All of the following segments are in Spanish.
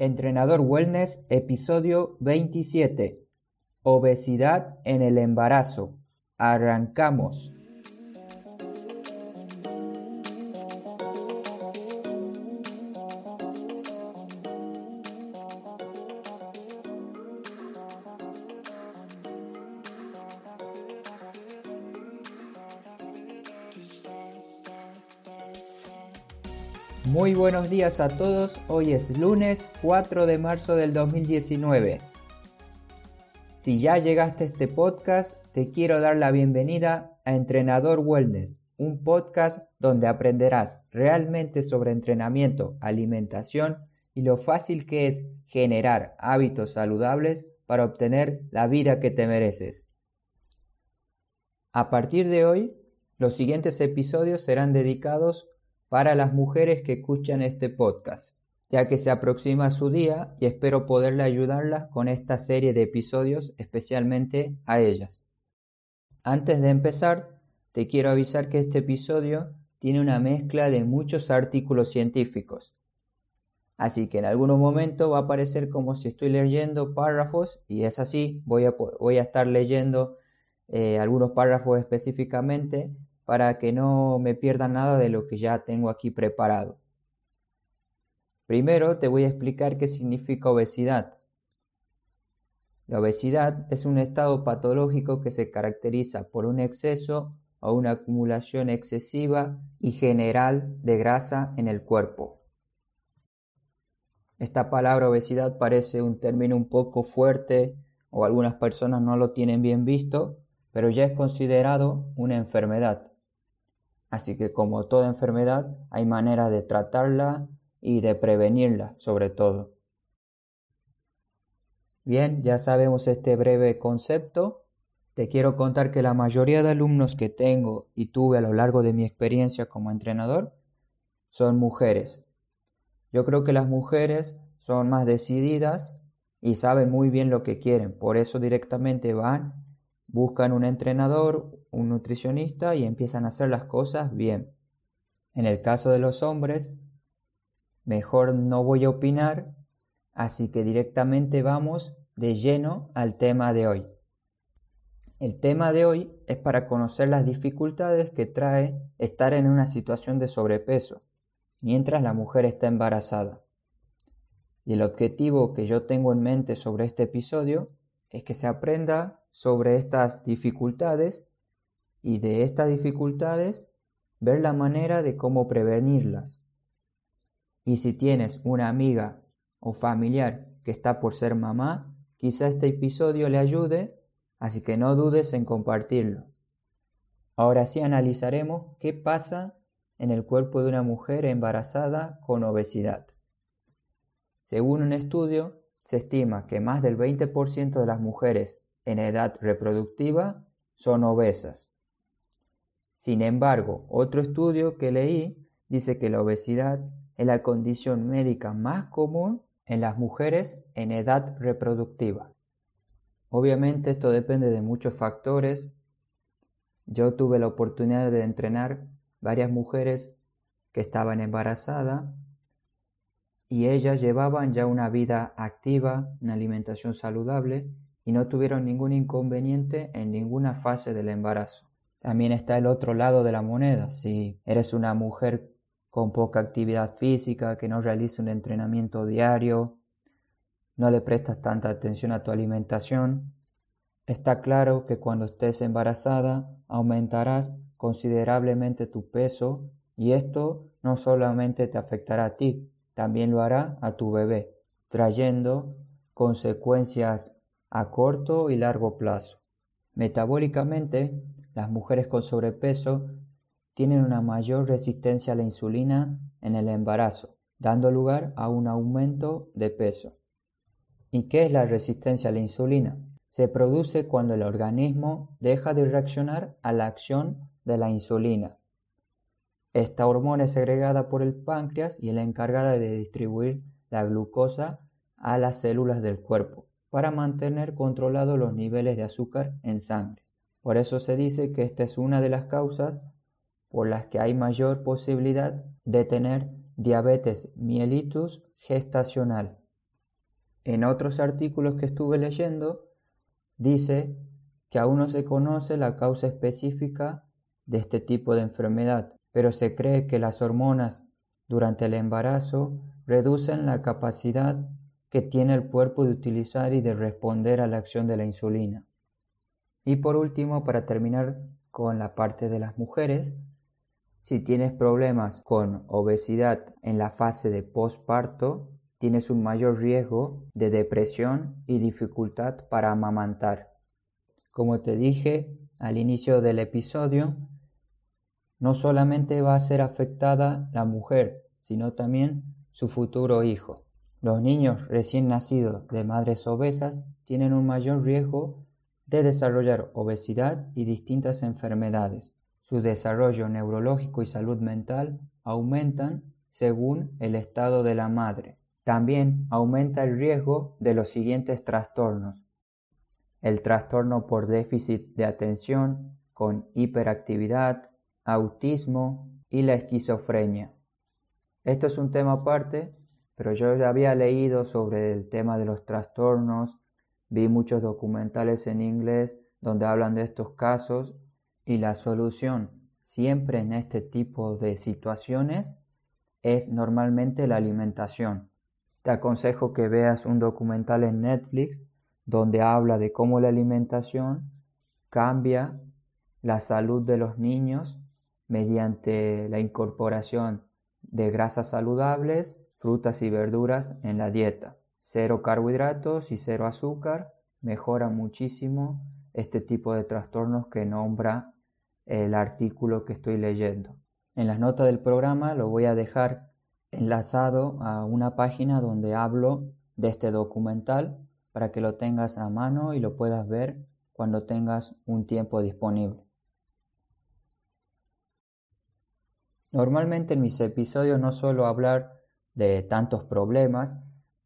Entrenador Wellness, episodio 27. Obesidad en el embarazo. Arrancamos. Muy buenos días a todos, hoy es lunes 4 de marzo del 2019. Si ya llegaste a este podcast, te quiero dar la bienvenida a Entrenador Wellness, un podcast donde aprenderás realmente sobre entrenamiento, alimentación y lo fácil que es generar hábitos saludables para obtener la vida que te mereces. A partir de hoy, los siguientes episodios serán dedicados para las mujeres que escuchan este podcast, ya que se aproxima su día y espero poderle ayudarlas con esta serie de episodios, especialmente a ellas. Antes de empezar, te quiero avisar que este episodio tiene una mezcla de muchos artículos científicos. Así que en algún momento va a parecer como si estoy leyendo párrafos y es así, voy a, estar leyendo eh, algunos párrafos específicamente para que no me pierda nada de lo que ya tengo aquí preparado. Primero te voy a explicar qué significa obesidad. La obesidad es un estado patológico que se caracteriza por un exceso o una acumulación excesiva y general de grasa en el cuerpo. Esta palabra obesidad parece un término un poco fuerte o algunas personas no lo tienen bien visto, pero ya es considerado una enfermedad. Así que como toda enfermedad hay manera de tratarla y de prevenirla sobre todo. Bien, ya sabemos este breve concepto. Te quiero contar que la mayoría de alumnos que tengo y tuve a lo largo de mi experiencia como entrenador son mujeres. Yo creo que las mujeres son más decididas y saben muy bien lo que quieren, por eso directamente van, buscan un entrenador un nutricionista y empiezan a hacer las cosas bien. En el caso de los hombres, mejor no voy a opinar, así que directamente vamos de lleno al tema de hoy. El tema de hoy es para conocer las dificultades que trae estar en una situación de sobrepeso mientras la mujer está embarazada. Y el objetivo que yo tengo en mente sobre este episodio es que se aprenda sobre estas dificultades y de estas dificultades ver la manera de cómo prevenirlas. Y si tienes una amiga o familiar que está por ser mamá, quizá este episodio le ayude, así que no dudes en compartirlo. Ahora sí analizaremos qué pasa en el cuerpo de una mujer embarazada con obesidad. Según un estudio, se estima que más del 20% de las mujeres en edad reproductiva son obesas. Sin embargo, otro estudio que leí dice que la obesidad es la condición médica más común en las mujeres en edad reproductiva. Obviamente esto depende de muchos factores. Yo tuve la oportunidad de entrenar varias mujeres que estaban embarazadas y ellas llevaban ya una vida activa, una alimentación saludable y no tuvieron ningún inconveniente en ninguna fase del embarazo. También está el otro lado de la moneda. Si eres una mujer con poca actividad física, que no realiza un entrenamiento diario, no le prestas tanta atención a tu alimentación, está claro que cuando estés embarazada aumentarás considerablemente tu peso y esto no solamente te afectará a ti, también lo hará a tu bebé, trayendo consecuencias a corto y largo plazo. Metabólicamente, las mujeres con sobrepeso tienen una mayor resistencia a la insulina en el embarazo, dando lugar a un aumento de peso. ¿Y qué es la resistencia a la insulina? Se produce cuando el organismo deja de reaccionar a la acción de la insulina. Esta hormona es segregada por el páncreas y es la encargada de distribuir la glucosa a las células del cuerpo para mantener controlados los niveles de azúcar en sangre. Por eso se dice que esta es una de las causas por las que hay mayor posibilidad de tener diabetes mellitus gestacional. En otros artículos que estuve leyendo, dice que aún no se conoce la causa específica de este tipo de enfermedad, pero se cree que las hormonas durante el embarazo reducen la capacidad que tiene el cuerpo de utilizar y de responder a la acción de la insulina. Y por último, para terminar con la parte de las mujeres, si tienes problemas con obesidad en la fase de posparto, tienes un mayor riesgo de depresión y dificultad para amamantar. Como te dije al inicio del episodio, no solamente va a ser afectada la mujer, sino también su futuro hijo. Los niños recién nacidos de madres obesas tienen un mayor riesgo de desarrollar obesidad y distintas enfermedades. Su desarrollo neurológico y salud mental aumentan según el estado de la madre. También aumenta el riesgo de los siguientes trastornos. El trastorno por déficit de atención con hiperactividad, autismo y la esquizofrenia. Esto es un tema aparte pero yo ya había leído sobre el tema de los trastornos, vi muchos documentales en inglés donde hablan de estos casos y la solución siempre en este tipo de situaciones es normalmente la alimentación. Te aconsejo que veas un documental en Netflix donde habla de cómo la alimentación cambia la salud de los niños mediante la incorporación de grasas saludables frutas y verduras en la dieta. Cero carbohidratos y cero azúcar mejora muchísimo este tipo de trastornos que nombra el artículo que estoy leyendo. En las notas del programa lo voy a dejar enlazado a una página donde hablo de este documental para que lo tengas a mano y lo puedas ver cuando tengas un tiempo disponible. Normalmente en mis episodios no suelo hablar de tantos problemas,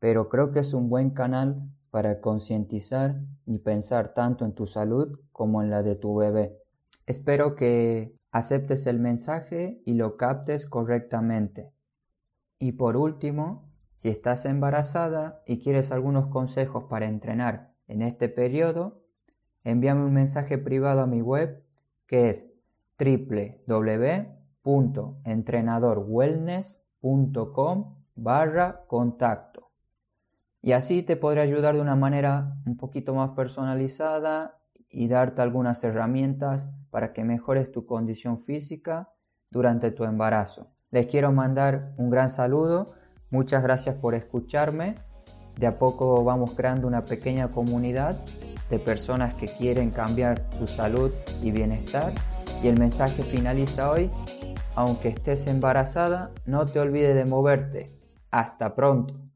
pero creo que es un buen canal para concientizar y pensar tanto en tu salud como en la de tu bebé. Espero que aceptes el mensaje y lo captes correctamente. Y por último, si estás embarazada y quieres algunos consejos para entrenar en este periodo, envíame un mensaje privado a mi web que es www.entrenadorwellness.com barra contacto. Y así te podré ayudar de una manera un poquito más personalizada y darte algunas herramientas para que mejores tu condición física durante tu embarazo. Les quiero mandar un gran saludo, muchas gracias por escucharme. De a poco vamos creando una pequeña comunidad de personas que quieren cambiar su salud y bienestar. Y el mensaje finaliza hoy, aunque estés embarazada, no te olvides de moverte hasta pronto.